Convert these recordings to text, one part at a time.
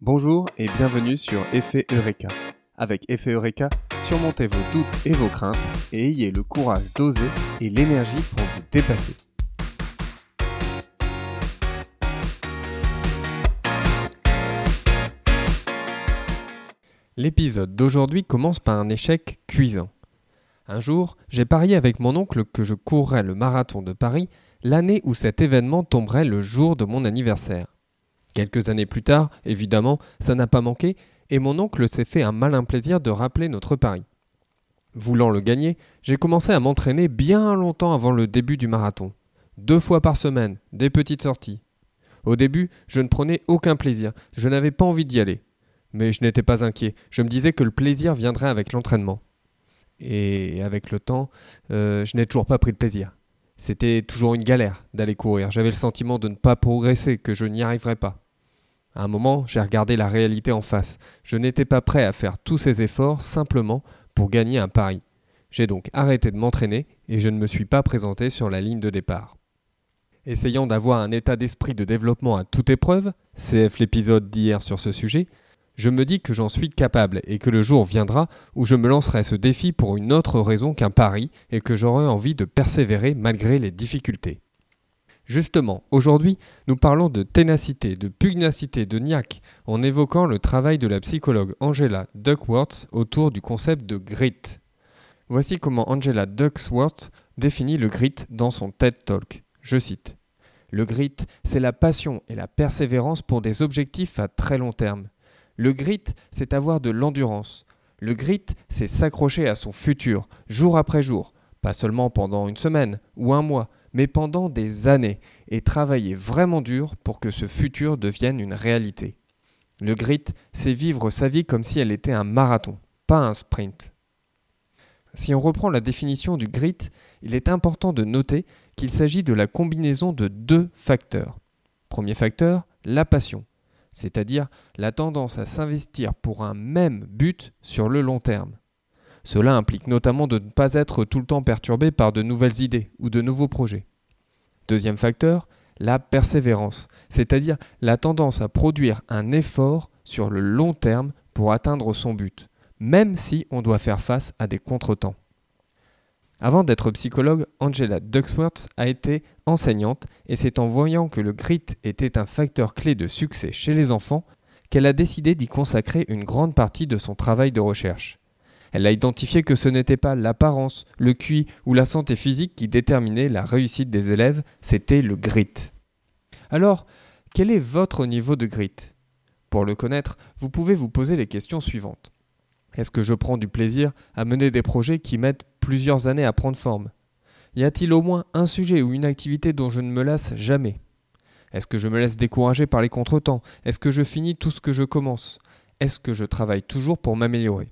Bonjour et bienvenue sur Effet Eureka. Avec Effet Eureka, surmontez vos doutes et vos craintes et ayez le courage d'oser et l'énergie pour vous dépasser. L'épisode d'aujourd'hui commence par un échec cuisant. Un jour, j'ai parié avec mon oncle que je courrais le marathon de Paris l'année où cet événement tomberait le jour de mon anniversaire. Quelques années plus tard, évidemment, ça n'a pas manqué, et mon oncle s'est fait un malin plaisir de rappeler notre pari. Voulant le gagner, j'ai commencé à m'entraîner bien longtemps avant le début du marathon. Deux fois par semaine, des petites sorties. Au début, je ne prenais aucun plaisir, je n'avais pas envie d'y aller. Mais je n'étais pas inquiet, je me disais que le plaisir viendrait avec l'entraînement. Et avec le temps, euh, je n'ai toujours pas pris de plaisir. C'était toujours une galère d'aller courir, j'avais le sentiment de ne pas progresser, que je n'y arriverais pas. À un moment, j'ai regardé la réalité en face. Je n'étais pas prêt à faire tous ces efforts simplement pour gagner un pari. J'ai donc arrêté de m'entraîner et je ne me suis pas présenté sur la ligne de départ. Essayant d'avoir un état d'esprit de développement à toute épreuve, CF l'épisode d'hier sur ce sujet, je me dis que j'en suis capable et que le jour viendra où je me lancerai ce défi pour une autre raison qu'un pari et que j'aurai envie de persévérer malgré les difficultés. Justement, aujourd'hui, nous parlons de ténacité, de pugnacité, de niaque, en évoquant le travail de la psychologue Angela Duckworth autour du concept de grit. Voici comment Angela Duckworth définit le grit dans son TED Talk. Je cite Le grit, c'est la passion et la persévérance pour des objectifs à très long terme. Le grit, c'est avoir de l'endurance. Le grit, c'est s'accrocher à son futur, jour après jour, pas seulement pendant une semaine ou un mois, mais pendant des années, et travailler vraiment dur pour que ce futur devienne une réalité. Le grit, c'est vivre sa vie comme si elle était un marathon, pas un sprint. Si on reprend la définition du grit, il est important de noter qu'il s'agit de la combinaison de deux facteurs. Premier facteur, la passion, c'est-à-dire la tendance à s'investir pour un même but sur le long terme. Cela implique notamment de ne pas être tout le temps perturbé par de nouvelles idées ou de nouveaux projets. Deuxième facteur, la persévérance, c'est-à-dire la tendance à produire un effort sur le long terme pour atteindre son but, même si on doit faire face à des contretemps. Avant d'être psychologue, Angela Ducksworth a été enseignante et c'est en voyant que le grit était un facteur clé de succès chez les enfants qu'elle a décidé d'y consacrer une grande partie de son travail de recherche. Elle a identifié que ce n'était pas l'apparence, le QI ou la santé physique qui déterminait la réussite des élèves, c'était le grit. Alors, quel est votre niveau de grit? Pour le connaître, vous pouvez vous poser les questions suivantes. Est-ce que je prends du plaisir à mener des projets qui mettent plusieurs années à prendre forme? Y a-t-il au moins un sujet ou une activité dont je ne me lasse jamais? Est-ce que je me laisse décourager par les contretemps? Est-ce que je finis tout ce que je commence? Est-ce que je travaille toujours pour m'améliorer?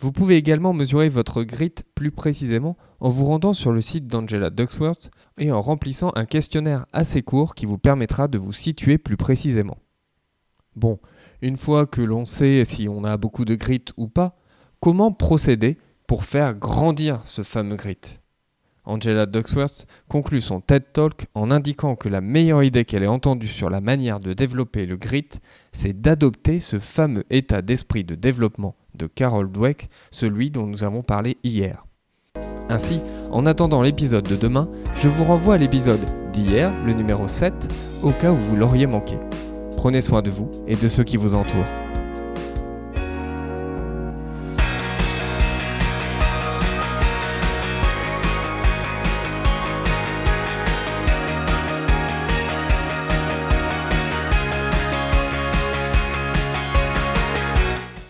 Vous pouvez également mesurer votre grit plus précisément en vous rendant sur le site d'Angela Ducksworth et en remplissant un questionnaire assez court qui vous permettra de vous situer plus précisément. Bon, une fois que l'on sait si on a beaucoup de grit ou pas, comment procéder pour faire grandir ce fameux grit? Angela Ducksworth conclut son TED Talk en indiquant que la meilleure idée qu'elle ait entendue sur la manière de développer le grit, c'est d'adopter ce fameux état d'esprit de développement de Carol Dweck, celui dont nous avons parlé hier. Ainsi, en attendant l'épisode de demain, je vous renvoie à l'épisode d'hier, le numéro 7, au cas où vous l'auriez manqué. Prenez soin de vous et de ceux qui vous entourent.